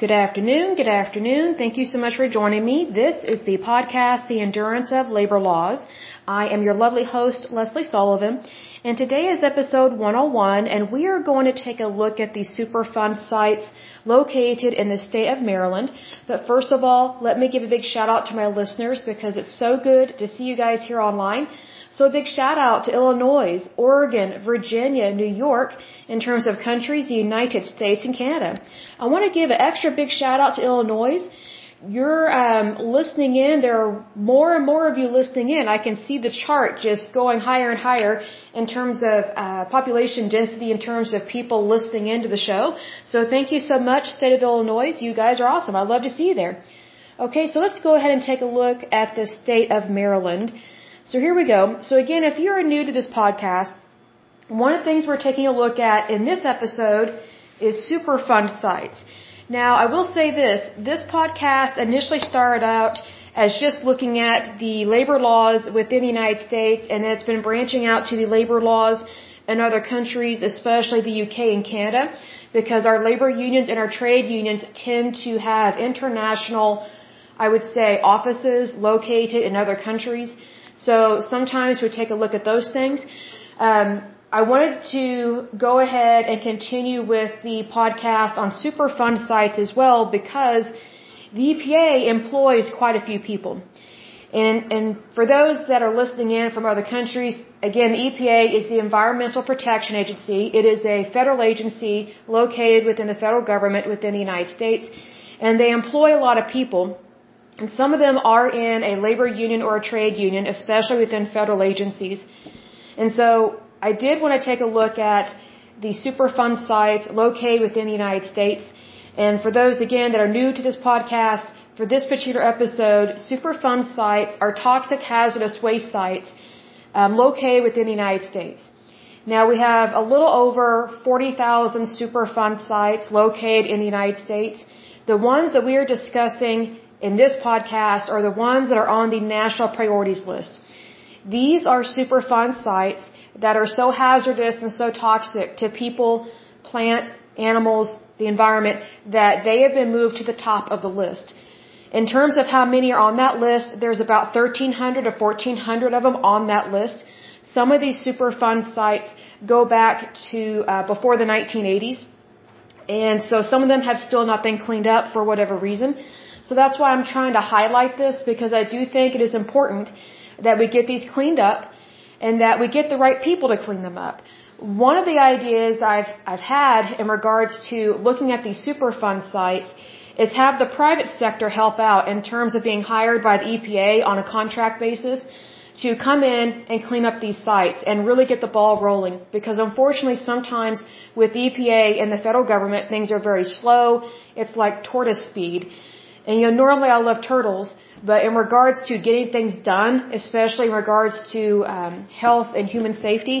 Good afternoon. Good afternoon. Thank you so much for joining me. This is the podcast, The Endurance of Labor Laws. I am your lovely host, Leslie Sullivan, and today is episode 101, and we are going to take a look at the Superfund sites located in the state of Maryland. But first of all, let me give a big shout out to my listeners because it's so good to see you guys here online. So a big shout out to Illinois, Oregon, Virginia, New York in terms of countries, the United States and Canada. I want to give an extra big shout out to Illinois. You're um, listening in. There are more and more of you listening in. I can see the chart just going higher and higher in terms of uh, population density, in terms of people listening into the show. So thank you so much, State of Illinois. You guys are awesome. I'd love to see you there. Okay, so let's go ahead and take a look at the state of Maryland. So here we go. So again, if you're new to this podcast, one of the things we're taking a look at in this episode is Superfund sites. Now, I will say this, this podcast initially started out as just looking at the labor laws within the United States and it's been branching out to the labor laws in other countries, especially the UK and Canada, because our labor unions and our trade unions tend to have international, I would say, offices located in other countries. So sometimes we take a look at those things. Um, I wanted to go ahead and continue with the podcast on Superfund sites as well because the EPA employs quite a few people. And, and for those that are listening in from other countries, again, the EPA is the Environmental Protection Agency. It is a federal agency located within the federal government within the United States. And they employ a lot of people. And some of them are in a labor union or a trade union, especially within federal agencies. And so I did want to take a look at the Superfund sites located within the United States. And for those, again, that are new to this podcast, for this particular episode, Superfund sites are toxic hazardous waste sites um, located within the United States. Now we have a little over 40,000 Superfund sites located in the United States. The ones that we are discussing in this podcast are the ones that are on the national priorities list. These are Superfund sites that are so hazardous and so toxic to people, plants, animals, the environment, that they have been moved to the top of the list. In terms of how many are on that list, there's about 1,300 or 1,400 of them on that list. Some of these Superfund sites go back to uh, before the 1980s. And so some of them have still not been cleaned up for whatever reason. So that's why I'm trying to highlight this because I do think it is important that we get these cleaned up and that we get the right people to clean them up. One of the ideas I've, I've had in regards to looking at these Superfund sites is have the private sector help out in terms of being hired by the EPA on a contract basis to come in and clean up these sites and really get the ball rolling because unfortunately sometimes with the EPA and the federal government things are very slow. It's like tortoise speed. And you know, normally I love turtles, but in regards to getting things done, especially in regards to um, health and human safety,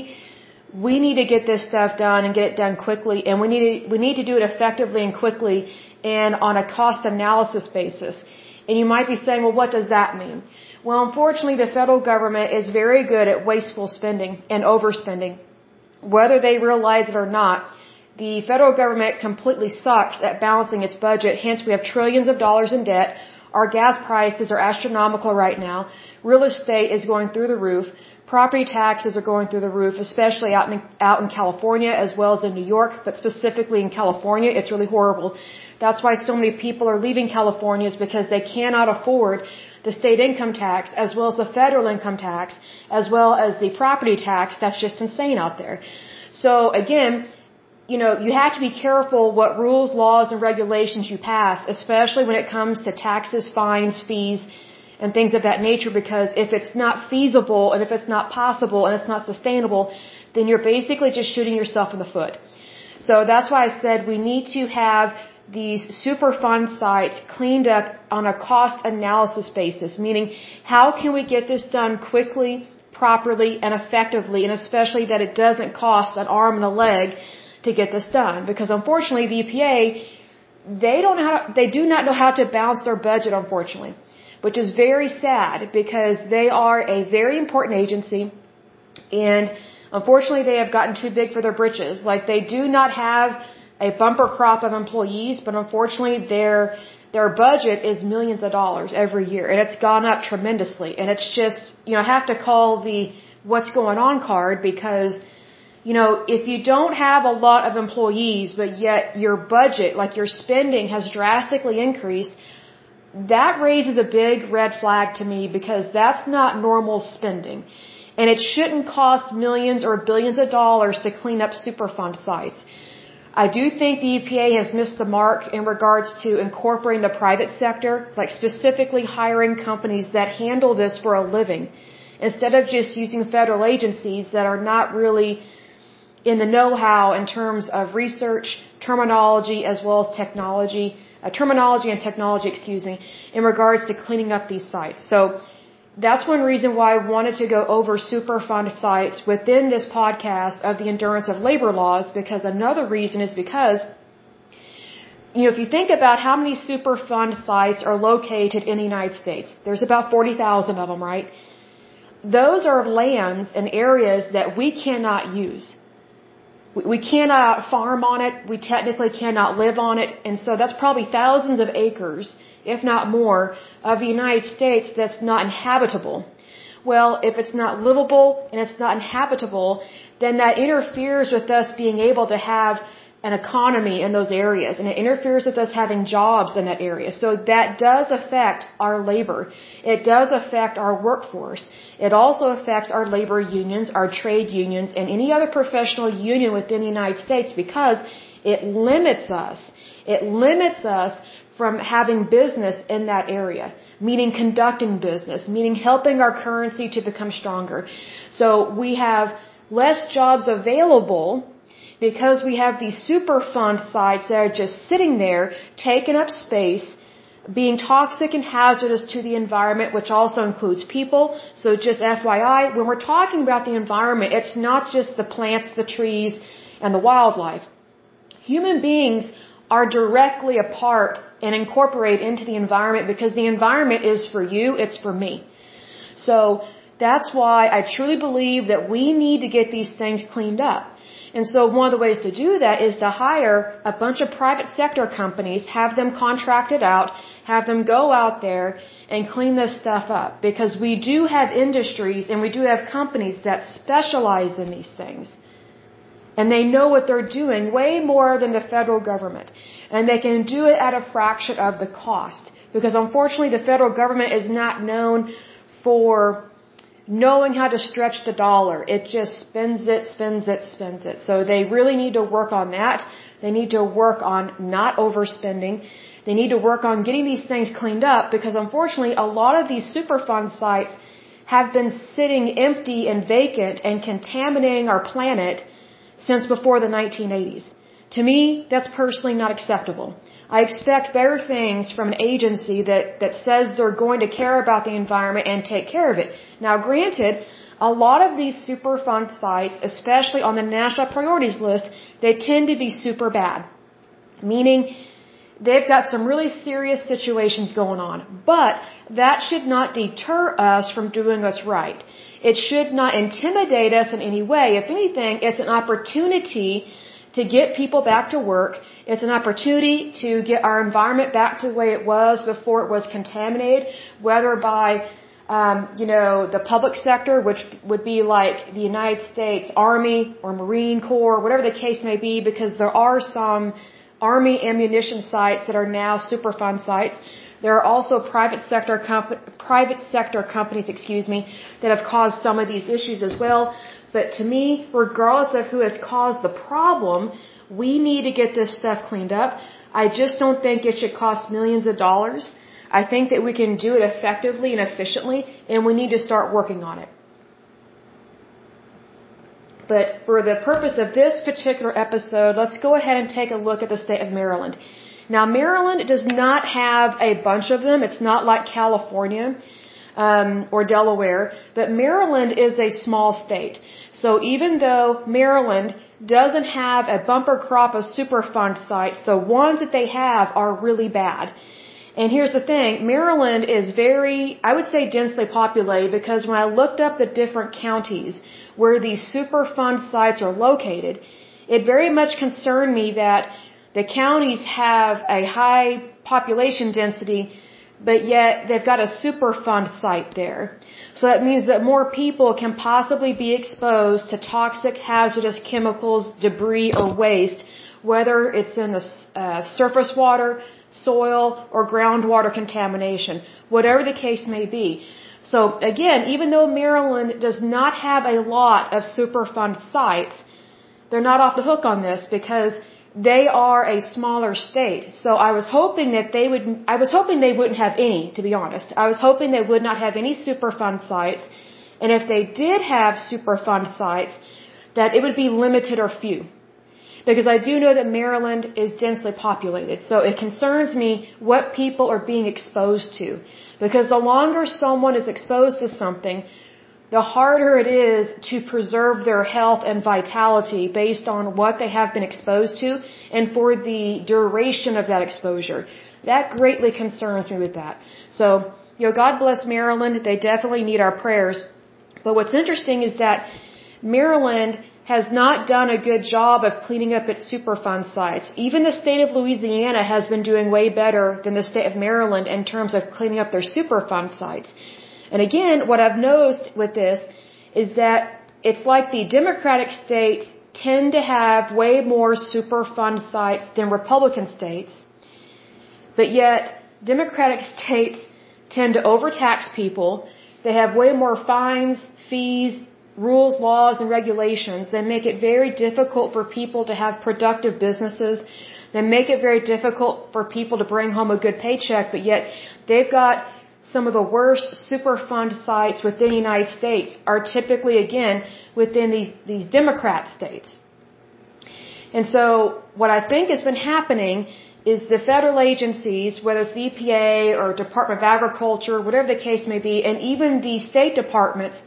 we need to get this stuff done and get it done quickly, and we need to, we need to do it effectively and quickly, and on a cost analysis basis. And you might be saying, well, what does that mean? Well, unfortunately, the federal government is very good at wasteful spending and overspending. Whether they realize it or not, the federal government completely sucks at balancing its budget, hence we have trillions of dollars in debt. Our gas prices are astronomical right now. Real estate is going through the roof. Property taxes are going through the roof, especially out in, out in California as well as in New York, but specifically in California, it's really horrible. That's why so many people are leaving California is because they cannot afford the state income tax as well as the federal income tax as well as the property tax. That's just insane out there. So again, you know, you have to be careful what rules, laws, and regulations you pass, especially when it comes to taxes, fines, fees, and things of that nature, because if it's not feasible and if it's not possible and it's not sustainable, then you're basically just shooting yourself in the foot. So that's why I said we need to have these Superfund sites cleaned up on a cost analysis basis, meaning how can we get this done quickly, properly, and effectively, and especially that it doesn't cost an arm and a leg to get this done. Because unfortunately the EPA they don't know how to, they do not know how to balance their budget unfortunately which is very sad because they are a very important agency. And unfortunately they have gotten too big for their britches. Like they do not have a bumper crop of employees, but unfortunately their their budget is millions of dollars every year and it's gone up tremendously. And it's just you know I have to call the what's going on card because you know if you don't have a lot of employees but yet your budget like your spending has drastically increased that raises a big red flag to me because that's not normal spending. And it shouldn't cost millions or billions of dollars to clean up superfund sites. I do think the EPA has missed the mark in regards to incorporating the private sector, like specifically hiring companies that handle this for a living, instead of just using federal agencies that are not really in the know-how in terms of research, terminology, as well as technology, uh, terminology and technology, excuse me, in regards to cleaning up these sites. So, that's one reason why I wanted to go over Superfund sites within this podcast of the endurance of labor laws because another reason is because you know, if you think about how many Superfund sites are located in the United States, there's about 40,000 of them, right? Those are lands and areas that we cannot use. We cannot farm on it. We technically cannot live on it. And so that's probably thousands of acres if not more, of the United States that's not inhabitable. Well, if it's not livable and it's not inhabitable, then that interferes with us being able to have an economy in those areas and it interferes with us having jobs in that area. So that does affect our labor. It does affect our workforce. It also affects our labor unions, our trade unions, and any other professional union within the United States because it limits us. It limits us from having business in that area, meaning conducting business, meaning helping our currency to become stronger. So we have less jobs available because we have these superfund sites that are just sitting there, taking up space, being toxic and hazardous to the environment, which also includes people. So just FYI, when we're talking about the environment, it's not just the plants, the trees, and the wildlife. Human beings are directly a part and incorporate into the environment because the environment is for you, it's for me. So that's why I truly believe that we need to get these things cleaned up. And so one of the ways to do that is to hire a bunch of private sector companies, have them contracted out, have them go out there and clean this stuff up. Because we do have industries and we do have companies that specialize in these things. And they know what they're doing way more than the federal government. And they can do it at a fraction of the cost. Because unfortunately the federal government is not known for knowing how to stretch the dollar. It just spends it, spends it, spends it. So they really need to work on that. They need to work on not overspending. They need to work on getting these things cleaned up because unfortunately a lot of these Superfund sites have been sitting empty and vacant and contaminating our planet since before the 1980s. To me, that's personally not acceptable. I expect better things from an agency that, that says they're going to care about the environment and take care of it. Now granted, a lot of these Superfund sites, especially on the national priorities list, they tend to be super bad. Meaning, they've got some really serious situations going on. But that should not deter us from doing what's right. It should not intimidate us in any way. If anything, it's an opportunity to get people back to work. It's an opportunity to get our environment back to the way it was before it was contaminated, whether by um, you know, the public sector, which would be like the United States Army or Marine Corps, whatever the case may be, because there are some Army ammunition sites that are now Superfund sites. There are also private sector private sector companies, excuse me, that have caused some of these issues as well. But to me, regardless of who has caused the problem, we need to get this stuff cleaned up. I just don't think it should cost millions of dollars. I think that we can do it effectively and efficiently, and we need to start working on it. But for the purpose of this particular episode, let's go ahead and take a look at the state of Maryland. Now, Maryland does not have a bunch of them. It's not like California um, or Delaware, but Maryland is a small state. So even though Maryland doesn't have a bumper crop of Superfund sites, the ones that they have are really bad. And here's the thing, Maryland is very, I would say densely populated because when I looked up the different counties where these Superfund sites are located, it very much concerned me that the counties have a high population density, but yet they've got a Superfund site there. So that means that more people can possibly be exposed to toxic, hazardous chemicals, debris, or waste, whether it's in the uh, surface water, soil, or groundwater contamination, whatever the case may be. So again, even though Maryland does not have a lot of Superfund sites, they're not off the hook on this because they are a smaller state. So I was hoping that they would, I was hoping they wouldn't have any, to be honest. I was hoping they would not have any Superfund sites. And if they did have Superfund sites, that it would be limited or few. Because I do know that Maryland is densely populated. So it concerns me what people are being exposed to. Because the longer someone is exposed to something, the harder it is to preserve their health and vitality based on what they have been exposed to and for the duration of that exposure. That greatly concerns me with that. So, you know, God bless Maryland. They definitely need our prayers. But what's interesting is that Maryland has not done a good job of cleaning up its Superfund sites. Even the state of Louisiana has been doing way better than the state of Maryland in terms of cleaning up their Superfund sites. And again, what I've noticed with this is that it's like the Democratic states tend to have way more Superfund sites than Republican states, but yet Democratic states tend to overtax people. They have way more fines, fees, rules, laws, and regulations. They make it very difficult for people to have productive businesses. They make it very difficult for people to bring home a good paycheck, but yet they've got some of the worst Superfund sites within the United States are typically, again, within these, these Democrat states. And so what I think has been happening is the federal agencies, whether it's the EPA or Department of Agriculture, whatever the case may be, and even the state departments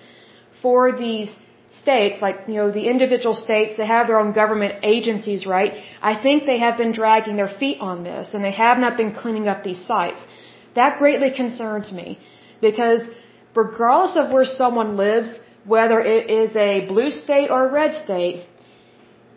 for these states, like, you know, the individual states, they have their own government agencies, right? I think they have been dragging their feet on this and they have not been cleaning up these sites. That greatly concerns me because regardless of where someone lives, whether it is a blue state or a red state,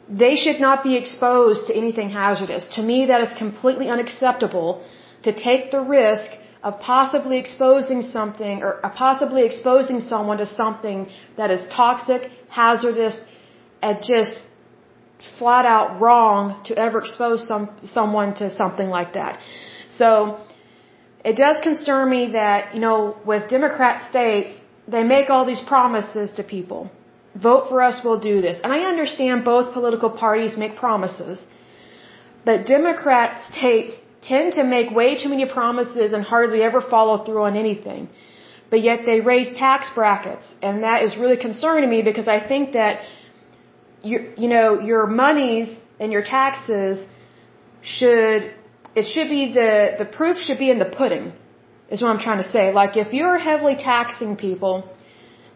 they should not be exposed to anything hazardous. To me, that is completely unacceptable to take the risk of possibly exposing something or uh, possibly exposing someone to something that is toxic, hazardous, and just flat out wrong to ever expose some someone to something like that. So it does concern me that, you know, with Democrat states, they make all these promises to people. Vote for us, we'll do this. And I understand both political parties make promises. But Democrat states tend to make way too many promises and hardly ever follow through on anything. But yet they raise tax brackets. And that is really concerning to me because I think that, you, you know, your monies and your taxes should it should be the the proof should be in the pudding is what I'm trying to say. Like if you're heavily taxing people,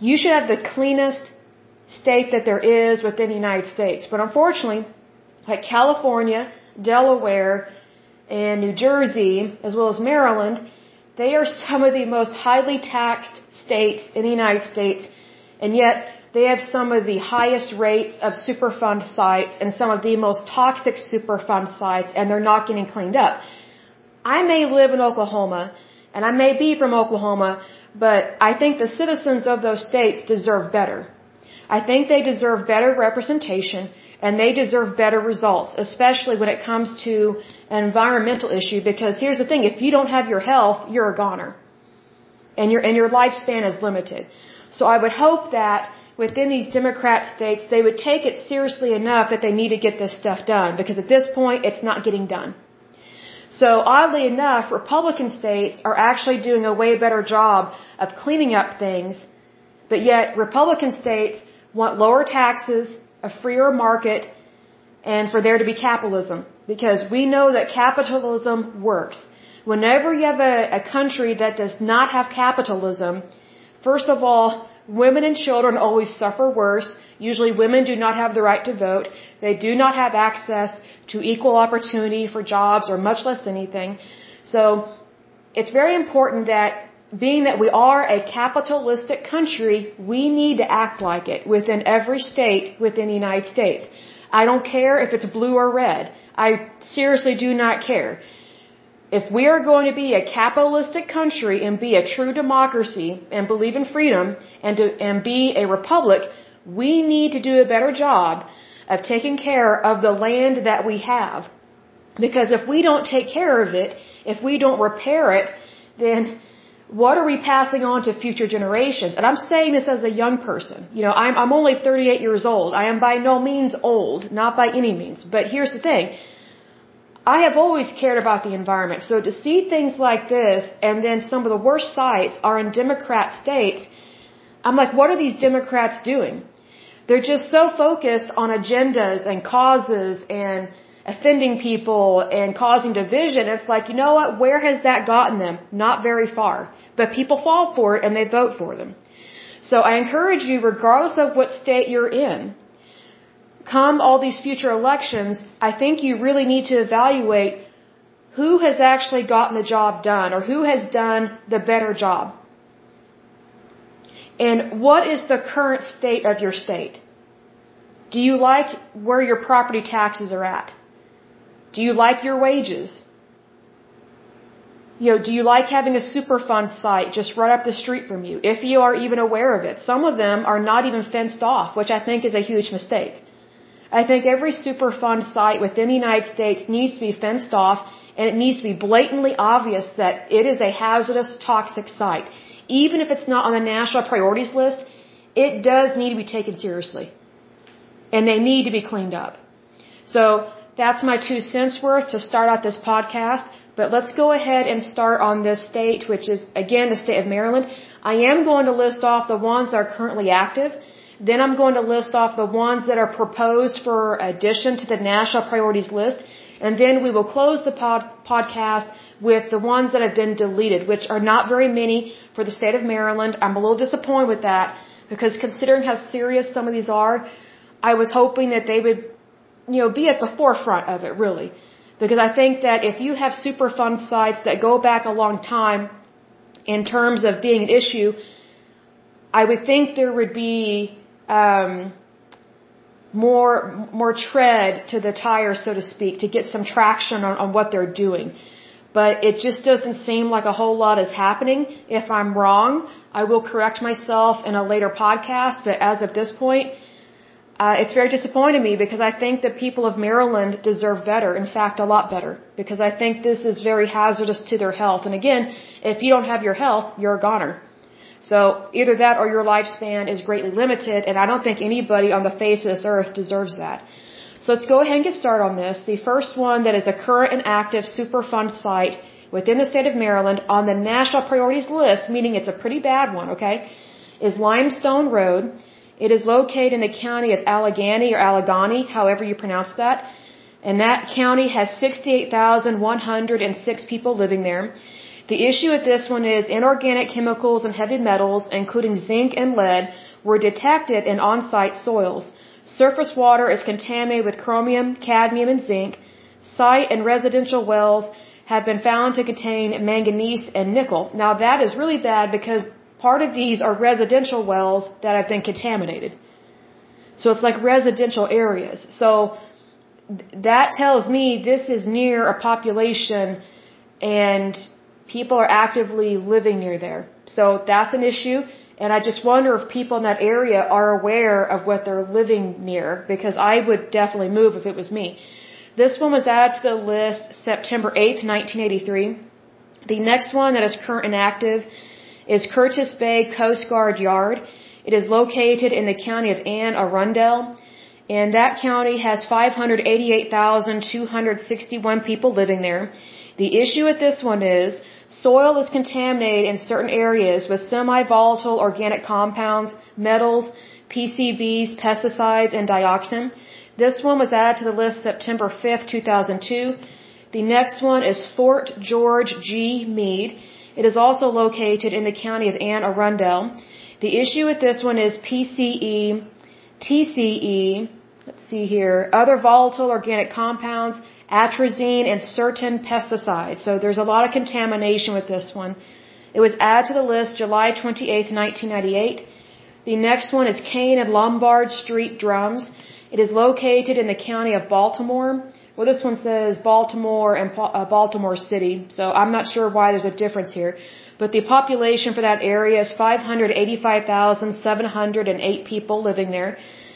you should have the cleanest state that there is within the United States. But unfortunately, like California, Delaware, and New Jersey, as well as Maryland, they are some of the most highly taxed states in the United States, and yet they have some of the highest rates of Superfund sites and some of the most toxic Superfund sites, and they're not getting cleaned up. I may live in Oklahoma, and I may be from Oklahoma, but I think the citizens of those states deserve better. I think they deserve better representation and they deserve better results, especially when it comes to an environmental issue because here's the thing, if you don't have your health, you're a goner. And your and your lifespan is limited. So I would hope that within these Democrat states, they would take it seriously enough that they need to get this stuff done because at this point, it's not getting done. So oddly enough, Republican states are actually doing a way better job of cleaning up things, but yet Republican states want lower taxes, a freer market, and for there to be capitalism. Because we know that capitalism works. Whenever you have a, a country that does not have capitalism, first of all, Women and children always suffer worse. Usually women do not have the right to vote. They do not have access to equal opportunity for jobs or much less anything. So it's very important that being that we are a capitalistic country, we need to act like it within every state within the United States. I don't care if it's blue or red. I seriously do not care. If we are going to be a capitalistic country and be a true democracy and believe in freedom and to, and be a republic, we need to do a better job of taking care of the land that we have. Because if we don't take care of it, if we don't repair it, then what are we passing on to future generations? And I'm saying this as a young person. You know, I'm, I'm only 38 years old. I am by no means old, not by any means. But here's the thing. I have always cared about the environment. So to see things like this and then some of the worst sites are in Democrat states, I'm like, what are these Democrats doing? They're just so focused on agendas and causes and offending people and causing division, it's like, you know what? Where has that gotten them? Not very far. But people fall for it and they vote for them. So I encourage you, regardless of what state you're in, come all these future elections, I think you really need to evaluate who has actually gotten the job done or who has done the better job. And what is the current state of your state? Do you like where your property taxes are at? Do you like your wages? You know, do you like having a Superfund site just right up the street from you, if you are even aware of it? Some of them are not even fenced off, which I think is a huge mistake. I think every Superfund site within the United States needs to be fenced off and it needs to be blatantly obvious that it is a hazardous, toxic site. Even if it's not on the national priorities list, it does need to be taken seriously. And they need to be cleaned up. So, that's my two cents worth to start out this podcast. But let's go ahead and start on this state, which is, again, the state of Maryland. I am going to list off the ones that are currently active. Then I'm going to list off the ones that are proposed for addition to the national priorities list. And then we will close the pod podcast with the ones that have been deleted, which are not very many for the state of Maryland. I'm a little disappointed with that because considering how serious some of these are, I was hoping that they would you know, be at the forefront of it, really. Because I think that if you have Superfund sites that go back a long time in terms of being an issue, I would think there would be um, more more tread to the tire, so to speak, to get some traction on, on what they're doing. But it just doesn't seem like a whole lot is happening. If I'm wrong, I will correct myself in a later podcast. But as of this point, uh, it's very disappointing to me because I think the people of Maryland deserve better. In fact, a lot better. Because I think this is very hazardous to their health. And again, if you don't have your health, you're a goner. So either that or your lifespan is greatly limited. And I don't think anybody on the face of this earth deserves that. So let's go ahead and get started on this. The first one that is a current and active Superfund site within the state of Maryland on the national priorities list, meaning it's a pretty bad one, okay, is Limestone Road. It is located in the county of Allegheny or Allegheny, however you pronounce that. And that county has 68,106 people living there. The issue with this one is inorganic chemicals and heavy metals, including zinc and lead, were detected in on-site soils. Surface water is contaminated with chromium, cadmium, and zinc. Site and residential wells have been found to contain manganese and nickel. Now that is really bad because Part of these are residential wells that have been contaminated. So it's like residential areas. So that tells me this is near a population and people are actively living near there. So that's an issue. And I just wonder if people in that area are aware of what they're living near because I would definitely move if it was me. This one was added to the list September 8th, 1983. The next one that is current and active is Curtis Bay Coast Guard Yard. It is located in the county of Anne Arundel. And that county has 588,261 people living there. The issue with this one is soil is contaminated in certain areas with semi-volatile organic compounds, metals, PCBs, pesticides, and dioxin. This one was added to the list September 5th, 2002. The next one is Fort George G. Meade. It is also located in the county of Anne Arundel. The issue with this one is PCE, TCE, let's see here, other volatile organic compounds, atrazine, and certain pesticides. So there's a lot of contamination with this one. It was added to the list July 28, 1998. The next one is Kane and Lombard Street Drums. It is located in the county of Baltimore. Well, this one says Baltimore and uh, Baltimore City, so I'm not sure why there's a difference here. But the population for that area is 585,708 people living there.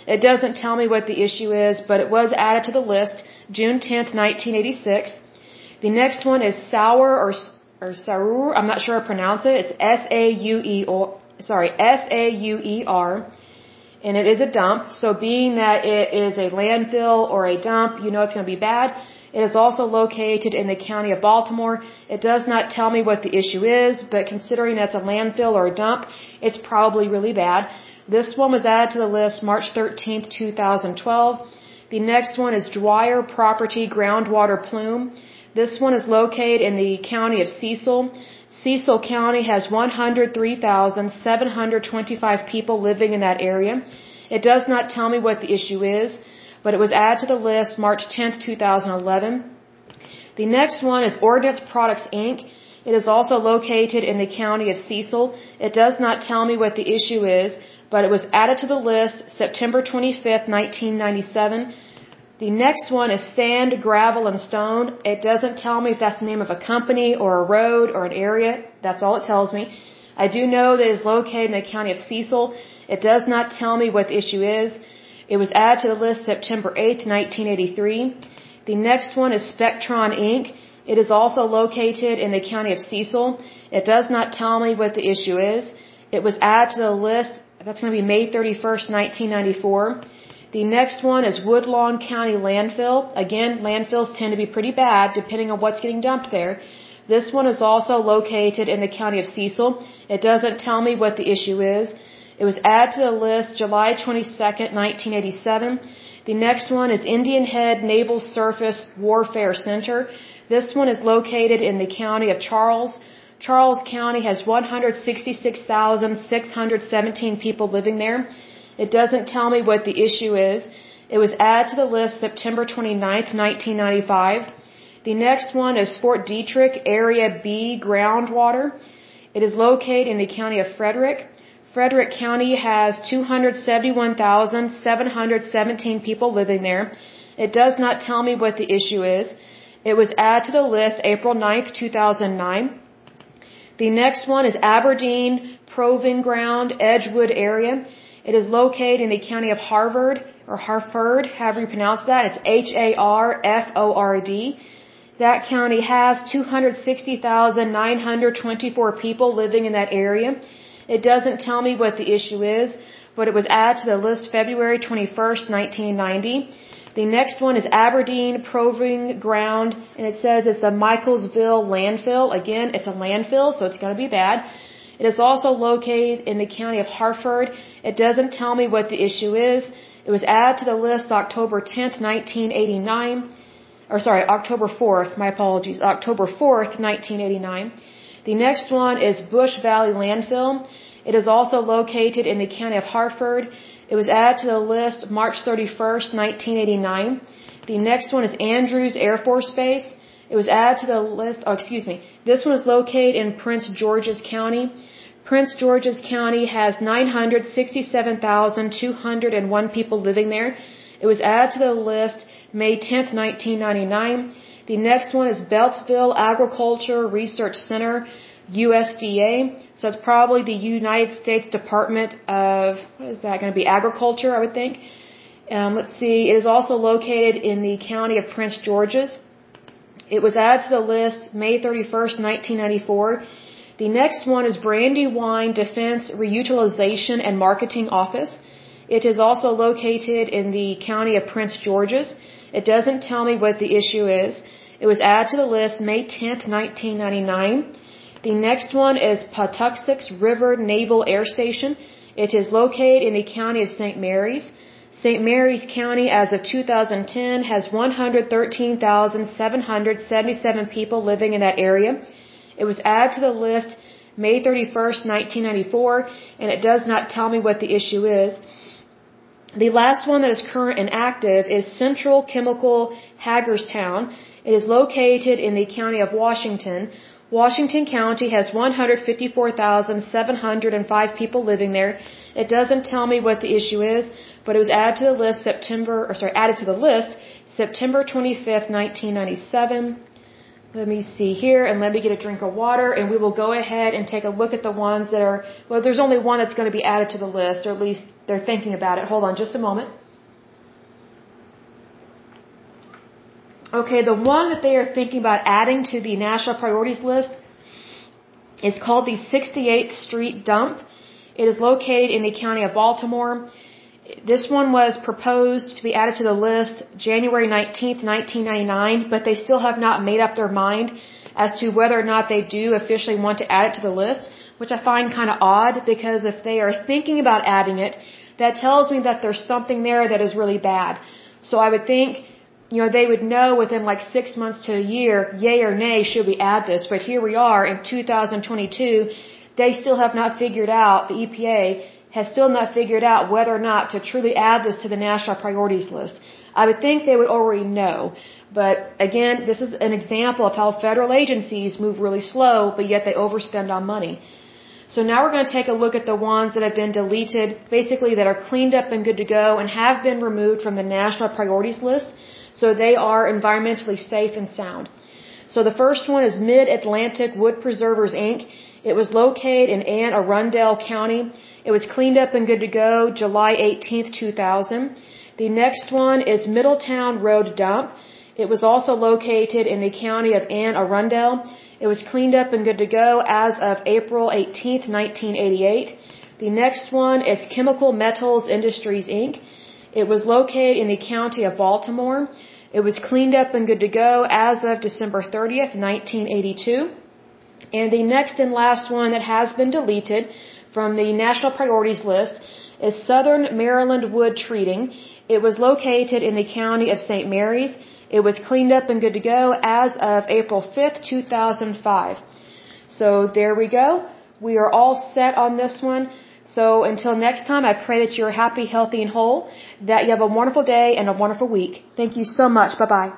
It doesn't tell me what the issue is, but it was added to the list June 10th, 1986. The next one is Sour or or Saur. I'm not sure to pronounce it. It's S A U E or sorry S A U E R, and it is a dump. So being that it is a landfill or a dump, you know it's going to be bad. It is also located in the county of Baltimore. It does not tell me what the issue is, but considering that's a landfill or a dump, it's probably really bad. This one was added to the list March 13th, 2012. The next one is Dwyer Property Groundwater Plume. This one is located in the county of Cecil. Cecil County has 103,725 people living in that area. It does not tell me what the issue is, but it was added to the list March 10th, 2011. The next one is Ordnance Products Inc. It is also located in the county of Cecil. It does not tell me what the issue is, but it was added to the list September 25th, 1997. The next one is sand, gravel, and stone. It doesn't tell me if that's the name of a company or a road or an area. That's all it tells me. I do know that it is located in the county of Cecil. It does not tell me what the issue is. It was added to the list September 8, 1983. The next one is Spectron Inc. It is also located in the county of Cecil. It does not tell me what the issue is. It was added to the list. That's going to be May 31st, 1994. The next one is Woodlawn County Landfill. Again, landfills tend to be pretty bad depending on what's getting dumped there. This one is also located in the county of Cecil. It doesn't tell me what the issue is. It was added to the list July 22nd, 1987. The next one is Indian Head Naval Surface Warfare Center. This one is located in the county of Charles. Charles County has 166,617 people living there. It doesn't tell me what the issue is. It was added to the list September 29, 1995. The next one is Fort Detrick Area B groundwater. It is located in the county of Frederick. Frederick County has 271,717 people living there. It does not tell me what the issue is. It was added to the list April 9, 2009. The next one is Aberdeen Proving Ground Edgewood area. It is located in the county of Harvard or Harford, however you pronounce that. It's H-A-R-F-O-R-D. That county has 260,924 people living in that area. It doesn't tell me what the issue is, but it was added to the list February 21st, 1990. The next one is Aberdeen Proving Ground, and it says it's the Michaelsville landfill. Again, it's a landfill, so it's going to be bad. It is also located in the county of Harford. It doesn't tell me what the issue is. It was added to the list October 10th, 1989. Or sorry, October 4th, my apologies, October 4th, 1989. The next one is Bush Valley Landfill. It is also located in the county of Harford. It was added to the list March 31st, 1989. The next one is Andrews Air Force Base. It was added to the list, oh, excuse me. This one is located in Prince George's County. Prince George's County has 967,201 people living there. It was added to the list May 10th, 1999. The next one is Beltsville Agriculture Research Center, USDA. So it's probably the United States Department of, what is that going to be? Agriculture, I would think. Um, let's see. It is also located in the county of Prince George's. It was added to the list May 31st, 1994. The next one is Brandywine Defense Reutilization and Marketing Office. It is also located in the county of Prince George's. It doesn't tell me what the issue is. It was added to the list May 10th, 1999. The next one is Patuxent River Naval Air Station. It is located in the county of St. Mary's. St. Mary's County, as of 2010, has 113,777 people living in that area. It was added to the list May 31st, 1994, and it does not tell me what the issue is. The last one that is current and active is Central Chemical Hagerstown. It is located in the county of Washington. Washington County has 154,705 people living there. It doesn't tell me what the issue is, but it was added to the list September, or sorry, added to the list September 25th, 1997. Let me see here and let me get a drink of water and we will go ahead and take a look at the ones that are, well, there's only one that's going to be added to the list, or at least they're thinking about it. Hold on just a moment. Okay, the one that they are thinking about adding to the national priorities list is called the 68th Street Dump. It is located in the county of Baltimore. This one was proposed to be added to the list January 19th, 1999, but they still have not made up their mind as to whether or not they do officially want to add it to the list, which I find kind of odd because if they are thinking about adding it, that tells me that there's something there that is really bad. So I would think you know, they would know within like six months to a year, yay or nay, should we add this? But here we are in 2022, they still have not figured out, the EPA has still not figured out whether or not to truly add this to the national priorities list. I would think they would already know. But again, this is an example of how federal agencies move really slow, but yet they overspend on money. So now we're going to take a look at the ones that have been deleted, basically that are cleaned up and good to go and have been removed from the national priorities list. So they are environmentally safe and sound. So the first one is Mid Atlantic Wood Preservers Inc. It was located in Anne Arundel County. It was cleaned up and good to go July 18th, 2000. The next one is Middletown Road Dump. It was also located in the county of Anne Arundel. It was cleaned up and good to go as of April 18th, 1988. The next one is Chemical Metals Industries Inc. It was located in the county of Baltimore. It was cleaned up and good to go as of December 30th, 1982. And the next and last one that has been deleted from the national priorities list is Southern Maryland Wood Treating. It was located in the county of St. Mary's. It was cleaned up and good to go as of April 5th, 2005. So there we go. We are all set on this one. So until next time, I pray that you're happy, healthy, and whole, that you have a wonderful day and a wonderful week. Thank you so much. Bye bye.